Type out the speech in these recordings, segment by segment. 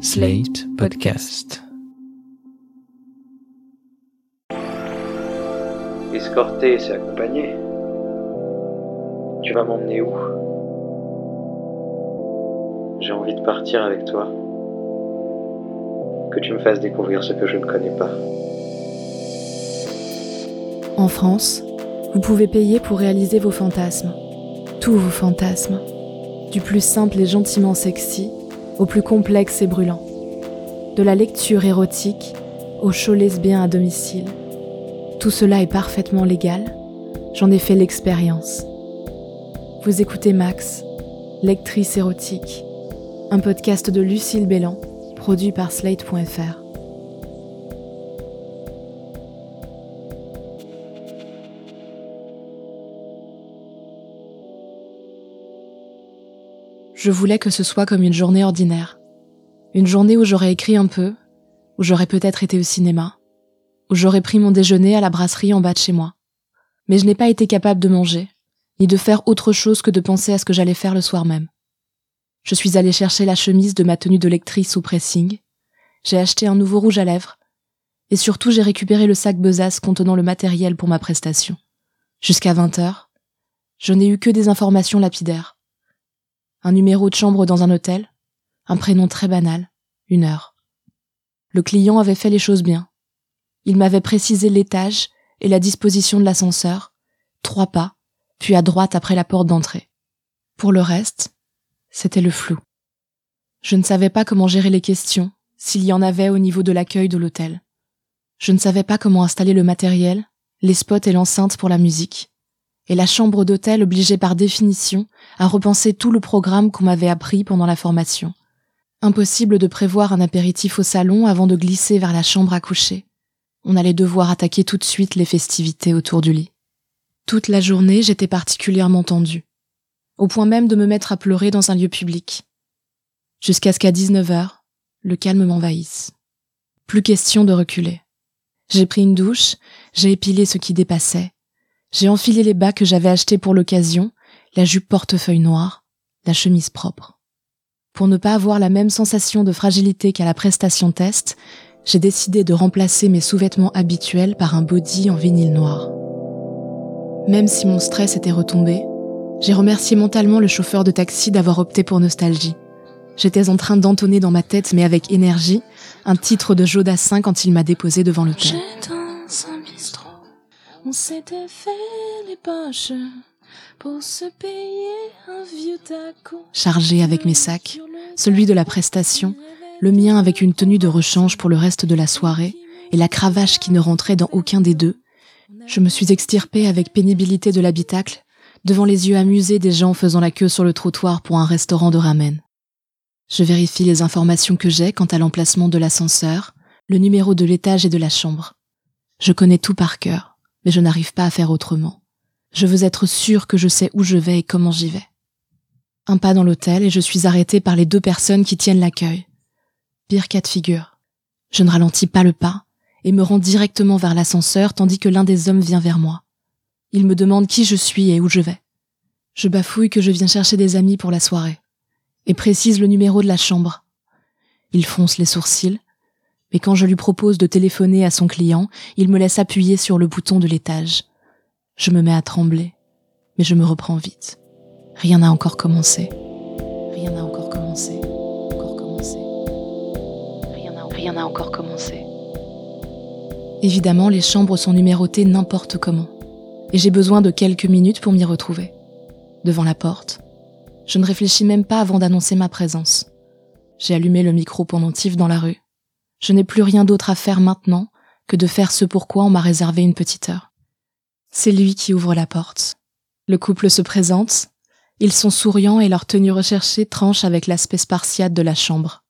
Slate Podcast. Escorter, c'est accompagner. Tu vas m'emmener où? J'ai envie de partir avec toi. Que tu me fasses découvrir ce que je ne connais pas. En France, vous pouvez payer pour réaliser vos fantasmes. Tous vos fantasmes. Du plus simple et gentiment sexy au plus complexe et brûlant. De la lecture érotique au show lesbien à domicile. Tout cela est parfaitement légal. J'en ai fait l'expérience. Vous écoutez Max, lectrice érotique, un podcast de Lucille Bélan, produit par Slate.fr. Je voulais que ce soit comme une journée ordinaire. Une journée où j'aurais écrit un peu, où j'aurais peut-être été au cinéma, où j'aurais pris mon déjeuner à la brasserie en bas de chez moi. Mais je n'ai pas été capable de manger, ni de faire autre chose que de penser à ce que j'allais faire le soir même. Je suis allée chercher la chemise de ma tenue de lectrice au pressing, j'ai acheté un nouveau rouge à lèvres, et surtout j'ai récupéré le sac besace contenant le matériel pour ma prestation. Jusqu'à 20 heures, je n'ai eu que des informations lapidaires un numéro de chambre dans un hôtel, un prénom très banal, une heure. Le client avait fait les choses bien. Il m'avait précisé l'étage et la disposition de l'ascenseur, trois pas, puis à droite après la porte d'entrée. Pour le reste, c'était le flou. Je ne savais pas comment gérer les questions, s'il y en avait au niveau de l'accueil de l'hôtel. Je ne savais pas comment installer le matériel, les spots et l'enceinte pour la musique et la chambre d'hôtel obligeait par définition à repenser tout le programme qu'on m'avait appris pendant la formation. Impossible de prévoir un apéritif au salon avant de glisser vers la chambre à coucher. On allait devoir attaquer tout de suite les festivités autour du lit. Toute la journée, j'étais particulièrement tendue, au point même de me mettre à pleurer dans un lieu public. Jusqu'à ce qu'à 19h, le calme m'envahisse. Plus question de reculer. J'ai pris une douche, j'ai épilé ce qui dépassait, j'ai enfilé les bas que j'avais achetés pour l'occasion, la jupe portefeuille noire, la chemise propre. Pour ne pas avoir la même sensation de fragilité qu'à la prestation test, j'ai décidé de remplacer mes sous-vêtements habituels par un body en vinyle noir. Même si mon stress était retombé, j'ai remercié mentalement le chauffeur de taxi d'avoir opté pour Nostalgie. J'étais en train d'entonner dans ma tête, mais avec énergie, un titre de Jodassin quand il m'a déposé devant l'hôtel. On s'était fait les poches pour se payer un vieux taco. Chargé avec mes sacs, celui de la prestation, le mien avec une tenue de rechange pour le reste de la soirée et la cravache qui ne rentrait dans aucun des deux, je me suis extirpée avec pénibilité de l'habitacle devant les yeux amusés des gens faisant la queue sur le trottoir pour un restaurant de ramen. Je vérifie les informations que j'ai quant à l'emplacement de l'ascenseur, le numéro de l'étage et de la chambre. Je connais tout par cœur mais je n'arrive pas à faire autrement. Je veux être sûre que je sais où je vais et comment j'y vais. Un pas dans l'hôtel et je suis arrêtée par les deux personnes qui tiennent l'accueil. Pire cas de figure. Je ne ralentis pas le pas et me rends directement vers l'ascenseur tandis que l'un des hommes vient vers moi. Il me demande qui je suis et où je vais. Je bafouille que je viens chercher des amis pour la soirée et précise le numéro de la chambre. Il fronce les sourcils mais quand je lui propose de téléphoner à son client, il me laisse appuyer sur le bouton de l'étage. Je me mets à trembler, mais je me reprends vite. Rien n'a encore commencé. Rien n'a encore commencé. Encore commencé. Rien n'a encore commencé. Évidemment, les chambres sont numérotées n'importe comment, et j'ai besoin de quelques minutes pour m'y retrouver. Devant la porte, je ne réfléchis même pas avant d'annoncer ma présence. J'ai allumé le micro pendentif dans la rue je n'ai plus rien d'autre à faire maintenant que de faire ce pourquoi on m'a réservé une petite heure. C'est lui qui ouvre la porte. Le couple se présente. Ils sont souriants et leur tenue recherchée tranche avec l'aspect spartiate de la chambre.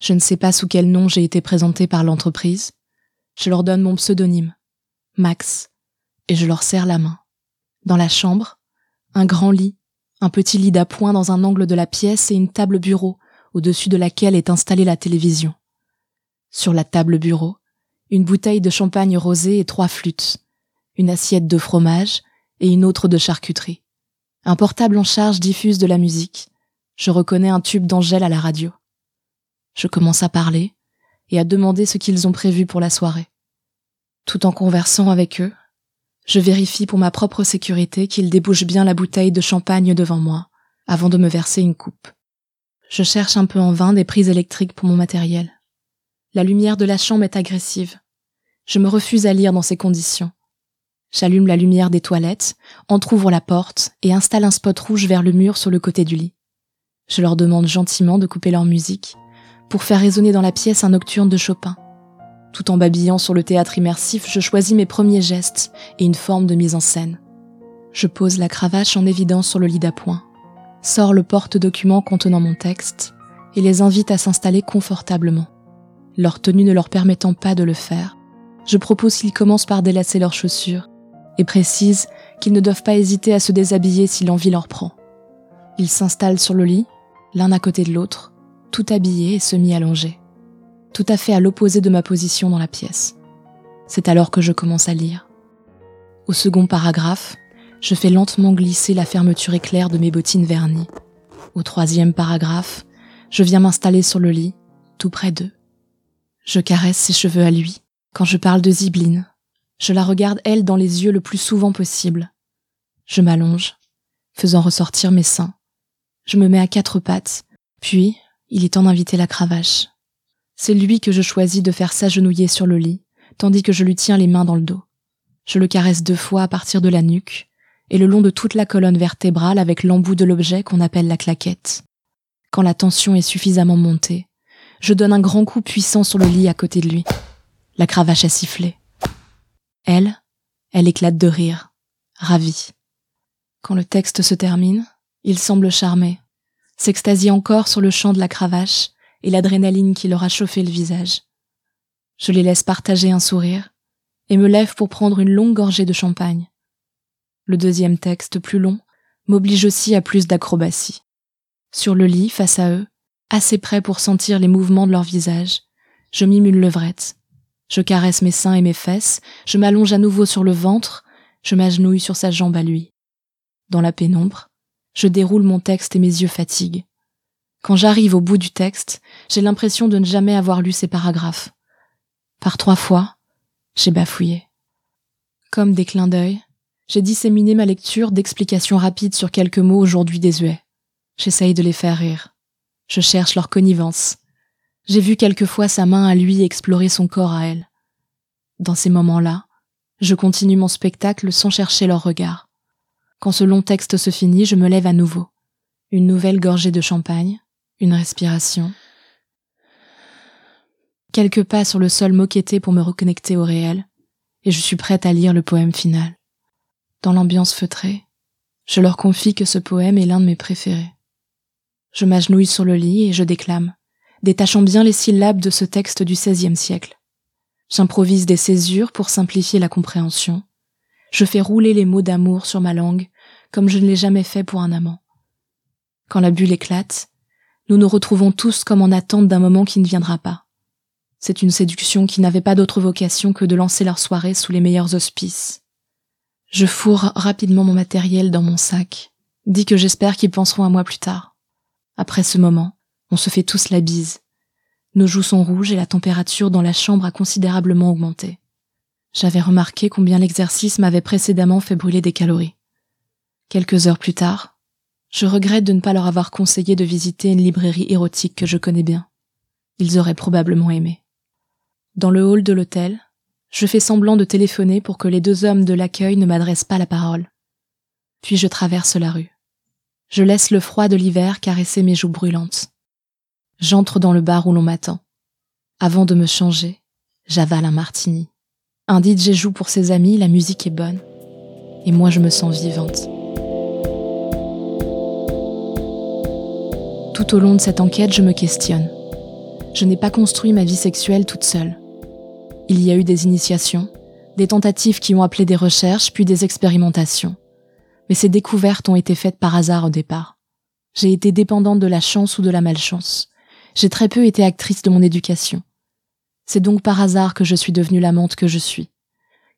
Je ne sais pas sous quel nom j'ai été présenté par l'entreprise. Je leur donne mon pseudonyme, Max, et je leur serre la main. Dans la chambre, un grand lit, un petit lit d'appoint dans un angle de la pièce et une table bureau au-dessus de laquelle est installée la télévision. Sur la table bureau, une bouteille de champagne rosé et trois flûtes, une assiette de fromage et une autre de charcuterie. Un portable en charge diffuse de la musique. Je reconnais un tube d'Angèle à la radio. Je commence à parler et à demander ce qu'ils ont prévu pour la soirée. Tout en conversant avec eux, je vérifie pour ma propre sécurité qu'ils débouchent bien la bouteille de champagne devant moi avant de me verser une coupe. Je cherche un peu en vain des prises électriques pour mon matériel. La lumière de la chambre est agressive. Je me refuse à lire dans ces conditions. J'allume la lumière des toilettes, entr'ouvre la porte et installe un spot rouge vers le mur sur le côté du lit. Je leur demande gentiment de couper leur musique pour faire résonner dans la pièce un nocturne de Chopin. Tout en babillant sur le théâtre immersif, je choisis mes premiers gestes et une forme de mise en scène. Je pose la cravache en évidence sur le lit d'appoint, sors le porte-document contenant mon texte et les invite à s'installer confortablement. Leur tenue ne leur permettant pas de le faire, je propose qu'ils commencent par délacer leurs chaussures et précise qu'ils ne doivent pas hésiter à se déshabiller si l'envie leur prend. Ils s'installent sur le lit, l'un à côté de l'autre, tout habillés et semi-allongés, tout à fait à l'opposé de ma position dans la pièce. C'est alors que je commence à lire. Au second paragraphe, je fais lentement glisser la fermeture éclair de mes bottines vernies. Au troisième paragraphe, je viens m'installer sur le lit, tout près d'eux. Je caresse ses cheveux à lui. Quand je parle de Zibline, je la regarde elle dans les yeux le plus souvent possible. Je m'allonge, faisant ressortir mes seins. Je me mets à quatre pattes, puis il est temps d'inviter la cravache. C'est lui que je choisis de faire s'agenouiller sur le lit, tandis que je lui tiens les mains dans le dos. Je le caresse deux fois à partir de la nuque, et le long de toute la colonne vertébrale avec l'embout de l'objet qu'on appelle la claquette. Quand la tension est suffisamment montée, je donne un grand coup puissant sur le lit à côté de lui. La cravache a sifflé. Elle, elle éclate de rire, ravie. Quand le texte se termine, il semble charmé, s'extasie encore sur le chant de la cravache et l'adrénaline qui leur a chauffé le visage. Je les laisse partager un sourire et me lève pour prendre une longue gorgée de champagne. Le deuxième texte, plus long, m'oblige aussi à plus d'acrobatie. Sur le lit, face à eux, assez près pour sentir les mouvements de leur visage, je mime une levrette. Je caresse mes seins et mes fesses, je m'allonge à nouveau sur le ventre, je m'agenouille sur sa jambe à lui. Dans la pénombre, je déroule mon texte et mes yeux fatiguent. Quand j'arrive au bout du texte, j'ai l'impression de ne jamais avoir lu ces paragraphes. Par trois fois, j'ai bafouillé. Comme des clins d'œil, j'ai disséminé ma lecture d'explications rapides sur quelques mots aujourd'hui désuets. J'essaye de les faire rire. Je cherche leur connivence. J'ai vu quelquefois sa main à lui explorer son corps à elle. Dans ces moments-là, je continue mon spectacle sans chercher leur regard. Quand ce long texte se finit, je me lève à nouveau. Une nouvelle gorgée de champagne, une respiration. Quelques pas sur le sol moquetté pour me reconnecter au réel, et je suis prête à lire le poème final. Dans l'ambiance feutrée, je leur confie que ce poème est l'un de mes préférés. Je m'agenouille sur le lit et je déclame, détachant bien les syllabes de ce texte du XVIe siècle. J'improvise des césures pour simplifier la compréhension, je fais rouler les mots d'amour sur ma langue comme je ne l'ai jamais fait pour un amant. Quand la bulle éclate, nous nous retrouvons tous comme en attente d'un moment qui ne viendra pas. C'est une séduction qui n'avait pas d'autre vocation que de lancer leur soirée sous les meilleurs auspices. Je fourre rapidement mon matériel dans mon sac, dis que j'espère qu'ils penseront à moi plus tard. Après ce moment, on se fait tous la bise. Nos joues sont rouges et la température dans la chambre a considérablement augmenté. J'avais remarqué combien l'exercice m'avait précédemment fait brûler des calories. Quelques heures plus tard, je regrette de ne pas leur avoir conseillé de visiter une librairie érotique que je connais bien. Ils auraient probablement aimé. Dans le hall de l'hôtel, je fais semblant de téléphoner pour que les deux hommes de l'accueil ne m'adressent pas la parole. Puis je traverse la rue. Je laisse le froid de l'hiver caresser mes joues brûlantes. J'entre dans le bar où l'on m'attend. Avant de me changer, j'avale un martini. Un DJ joue pour ses amis, la musique est bonne. Et moi, je me sens vivante. Tout au long de cette enquête, je me questionne. Je n'ai pas construit ma vie sexuelle toute seule. Il y a eu des initiations, des tentatives qui ont appelé des recherches, puis des expérimentations. Mais ces découvertes ont été faites par hasard au départ. J'ai été dépendante de la chance ou de la malchance. J'ai très peu été actrice de mon éducation. C'est donc par hasard que je suis devenue l'amante que je suis,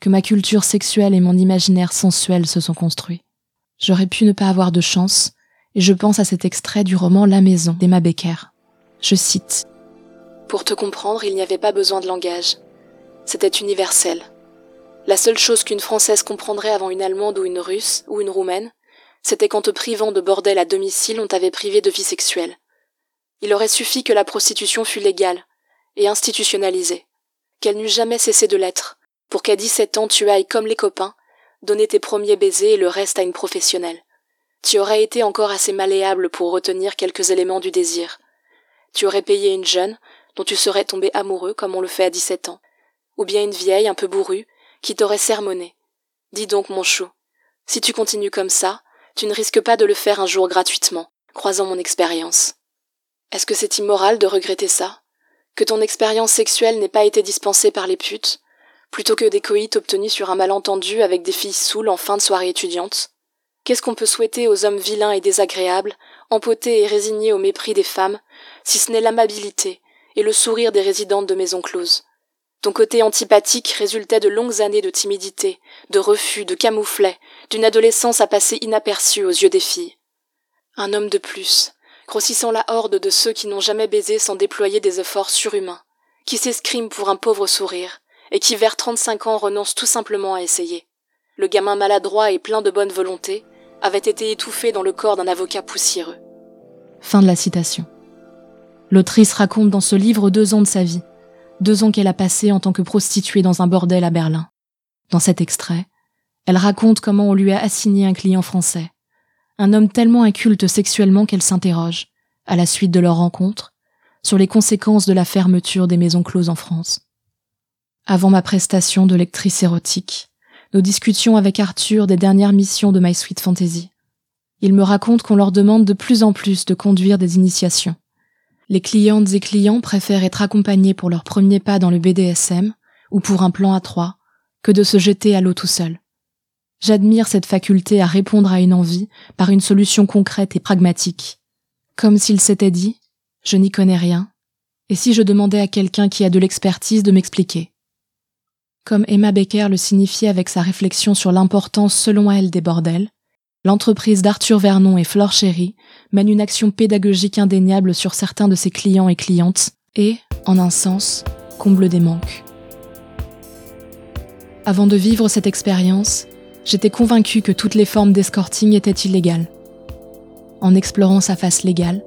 que ma culture sexuelle et mon imaginaire sensuel se sont construits. J'aurais pu ne pas avoir de chance, et je pense à cet extrait du roman La Maison d'Emma Becker. Je cite Pour te comprendre, il n'y avait pas besoin de langage. C'était universel. La seule chose qu'une Française comprendrait avant une Allemande ou une Russe ou une Roumaine, c'était qu'en te privant de bordel à domicile, on t'avait privé de vie sexuelle. Il aurait suffi que la prostitution fût légale et institutionnalisée, qu'elle n'eût jamais cessé de l'être, pour qu'à 17 ans tu ailles comme les copains, donner tes premiers baisers et le reste à une professionnelle. Tu aurais été encore assez malléable pour retenir quelques éléments du désir. Tu aurais payé une jeune, dont tu serais tombé amoureux comme on le fait à 17 ans, ou bien une vieille un peu bourrue, qui t'aurait sermonné. Dis donc, mon chou, si tu continues comme ça, tu ne risques pas de le faire un jour gratuitement, croisant mon expérience. Est-ce que c'est immoral de regretter ça? Que ton expérience sexuelle n'ait pas été dispensée par les putes, plutôt que des coïts obtenus sur un malentendu avec des filles saoules en fin de soirée étudiante? Qu'est-ce qu'on peut souhaiter aux hommes vilains et désagréables, empotés et résignés au mépris des femmes, si ce n'est l'amabilité et le sourire des résidentes de maisons closes? Ton côté antipathique résultait de longues années de timidité, de refus, de camouflet, d'une adolescence à passer inaperçue aux yeux des filles. Un homme de plus, grossissant la horde de ceux qui n'ont jamais baisé sans déployer des efforts surhumains, qui s'escriment pour un pauvre sourire, et qui vers trente-cinq ans renoncent tout simplement à essayer. Le gamin maladroit et plein de bonne volonté avait été étouffé dans le corps d'un avocat poussiéreux. Fin de la citation. L'autrice raconte dans ce livre deux ans de sa vie, deux ans qu'elle a passé en tant que prostituée dans un bordel à Berlin. Dans cet extrait, elle raconte comment on lui a assigné un client français, un homme tellement inculte sexuellement qu'elle s'interroge, à la suite de leur rencontre, sur les conséquences de la fermeture des maisons closes en France. Avant ma prestation de lectrice érotique, nous discutions avec Arthur des dernières missions de My Sweet Fantasy. Il me raconte qu'on leur demande de plus en plus de conduire des initiations. Les clientes et clients préfèrent être accompagnés pour leur premier pas dans le BDSM ou pour un plan à trois que de se jeter à l'eau tout seul. J'admire cette faculté à répondre à une envie par une solution concrète et pragmatique. Comme s'il s'était dit, je n'y connais rien, et si je demandais à quelqu'un qui a de l'expertise de m'expliquer. Comme Emma Becker le signifiait avec sa réflexion sur l'importance selon elle des bordels, l'entreprise d'Arthur Vernon et Flore Chéry mène une action pédagogique indéniable sur certains de ses clients et clientes et, en un sens, comble des manques. Avant de vivre cette expérience, j'étais convaincue que toutes les formes d'escorting étaient illégales. En explorant sa face légale,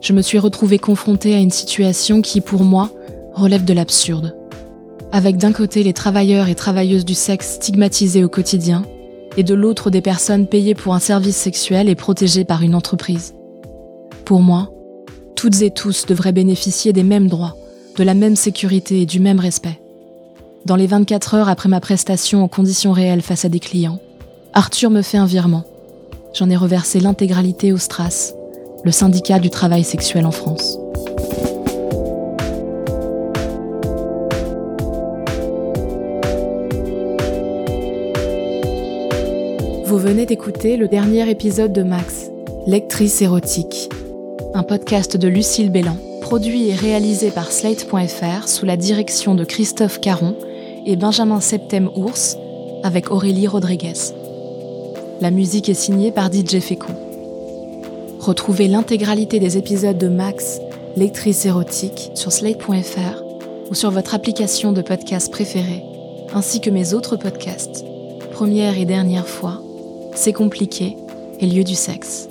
je me suis retrouvée confrontée à une situation qui, pour moi, relève de l'absurde. Avec d'un côté les travailleurs et travailleuses du sexe stigmatisés au quotidien, et de l'autre des personnes payées pour un service sexuel et protégées par une entreprise. Pour moi, toutes et tous devraient bénéficier des mêmes droits, de la même sécurité et du même respect. Dans les 24 heures après ma prestation en conditions réelles face à des clients, Arthur me fait un virement. J'en ai reversé l'intégralité au STRAS, le syndicat du travail sexuel en France. Venez d'écouter le dernier épisode de Max, Lectrice érotique, un podcast de Lucille Bélan, produit et réalisé par Slate.fr sous la direction de Christophe Caron et Benjamin Septem-Ours avec Aurélie Rodriguez. La musique est signée par DJ Fekou. Retrouvez l'intégralité des épisodes de Max, Lectrice érotique sur Slate.fr ou sur votre application de podcast préférée, ainsi que mes autres podcasts, première et dernière fois, c'est compliqué et lieu du sexe.